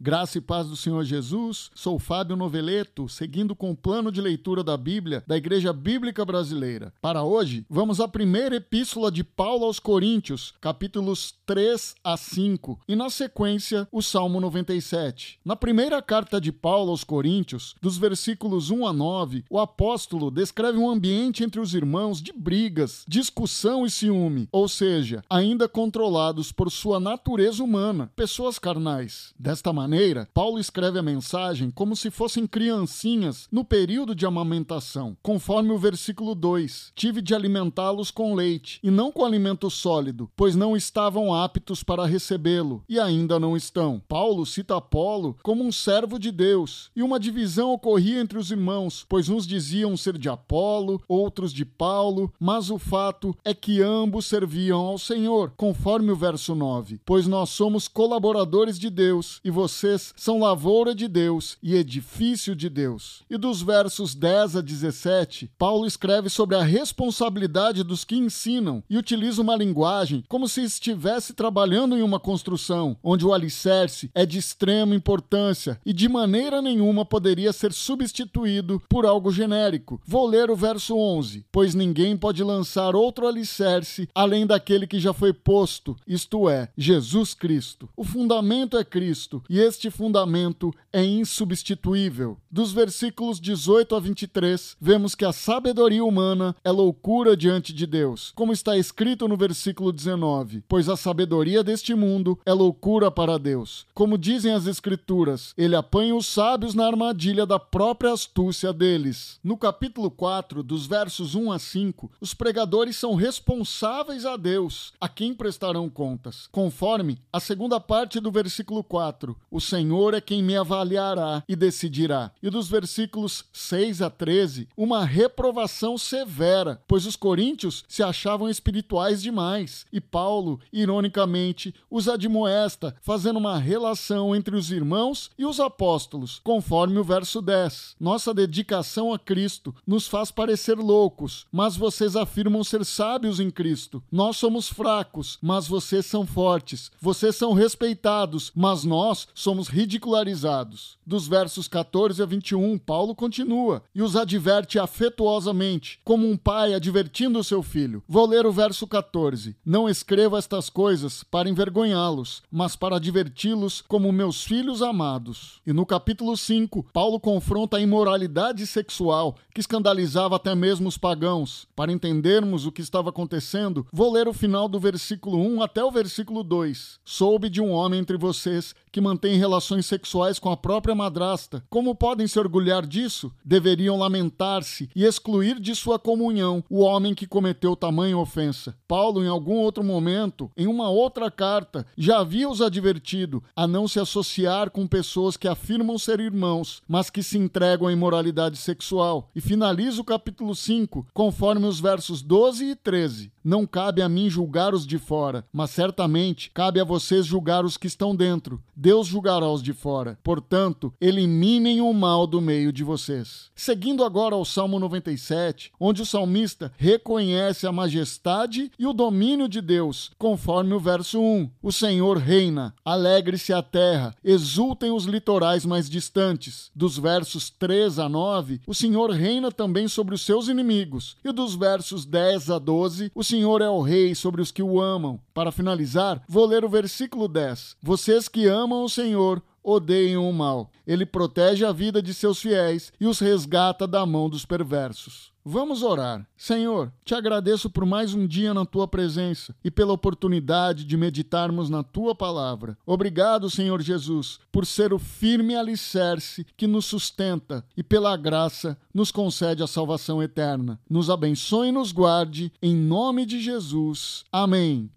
Graça e paz do Senhor Jesus, sou Fábio Noveleto, seguindo com o plano de leitura da Bíblia da Igreja Bíblica Brasileira. Para hoje, vamos à primeira epístola de Paulo aos Coríntios, capítulos 3 a 5, e na sequência, o Salmo 97. Na primeira carta de Paulo aos Coríntios, dos versículos 1 a 9, o apóstolo descreve um ambiente entre os irmãos de brigas, discussão e ciúme, ou seja, ainda controlados por sua natureza humana, pessoas carnais. Desta maneira, maneira, Paulo escreve a mensagem como se fossem criancinhas no período de amamentação, conforme o versículo 2: Tive de alimentá-los com leite e não com alimento sólido, pois não estavam aptos para recebê-lo e ainda não estão. Paulo cita Apolo como um servo de Deus e uma divisão ocorria entre os irmãos, pois uns diziam ser de Apolo, outros de Paulo, mas o fato é que ambos serviam ao Senhor, conforme o verso 9: Pois nós somos colaboradores de Deus e você vocês são lavoura de Deus e edifício de Deus. E dos versos 10 a 17, Paulo escreve sobre a responsabilidade dos que ensinam e utiliza uma linguagem como se estivesse trabalhando em uma construção, onde o alicerce é de extrema importância e de maneira nenhuma poderia ser substituído por algo genérico. Vou ler o verso 11: Pois ninguém pode lançar outro alicerce além daquele que já foi posto, isto é, Jesus Cristo. O fundamento é Cristo e este fundamento é insubstituível. Dos versículos 18 a 23, vemos que a sabedoria humana é loucura diante de Deus, como está escrito no versículo 19: Pois a sabedoria deste mundo é loucura para Deus. Como dizem as Escrituras, ele apanha os sábios na armadilha da própria astúcia deles. No capítulo 4, dos versos 1 a 5, os pregadores são responsáveis a Deus, a quem prestarão contas. Conforme a segunda parte do versículo 4, o Senhor é quem me avaliará e decidirá. E dos versículos 6 a 13, uma reprovação severa, pois os coríntios se achavam espirituais demais. E Paulo, ironicamente, os admoesta, fazendo uma relação entre os irmãos e os apóstolos, conforme o verso 10. Nossa dedicação a Cristo nos faz parecer loucos, mas vocês afirmam ser sábios em Cristo. Nós somos fracos, mas vocês são fortes. Vocês são respeitados, mas nós somos somos ridicularizados. Dos versos 14 a 21, Paulo continua e os adverte afetuosamente, como um pai advertindo o seu filho. Vou ler o verso 14. Não escrevo estas coisas para envergonhá-los, mas para adverti-los como meus filhos amados. E no capítulo 5, Paulo confronta a imoralidade sexual que escandalizava até mesmo os pagãos. Para entendermos o que estava acontecendo, vou ler o final do versículo 1 até o versículo 2. Soube de um homem entre vocês que mantém relações sexuais com a própria madrasta. Como podem se orgulhar disso? Deveriam lamentar-se e excluir de sua comunhão o homem que cometeu tamanha ofensa. Paulo, em algum outro momento, em uma outra carta, já havia os advertido a não se associar com pessoas que afirmam ser irmãos, mas que se entregam à imoralidade sexual. E finaliza o capítulo 5, conforme os versos 12 e 13. Não cabe a mim julgar os de fora, mas certamente cabe a vocês julgar os que estão dentro. Deus julgará os de fora. Portanto, eliminem o mal do meio de vocês. Seguindo agora ao Salmo 97, onde o salmista reconhece a majestade e o domínio de Deus, conforme o verso 1. O Senhor reina, alegre-se a terra, exultem os litorais mais distantes. Dos versos 3 a 9, o Senhor reina também sobre os seus inimigos. E dos versos 10 a 12, o Senhor Senhor é o Rei sobre os que o amam. Para finalizar, vou ler o versículo 10. Vocês que amam o Senhor, odeiam o mal. Ele protege a vida de seus fiéis e os resgata da mão dos perversos. Vamos orar. Senhor, te agradeço por mais um dia na tua presença e pela oportunidade de meditarmos na tua palavra. Obrigado, Senhor Jesus, por ser o firme alicerce que nos sustenta e pela graça nos concede a salvação eterna. Nos abençoe e nos guarde, em nome de Jesus. Amém.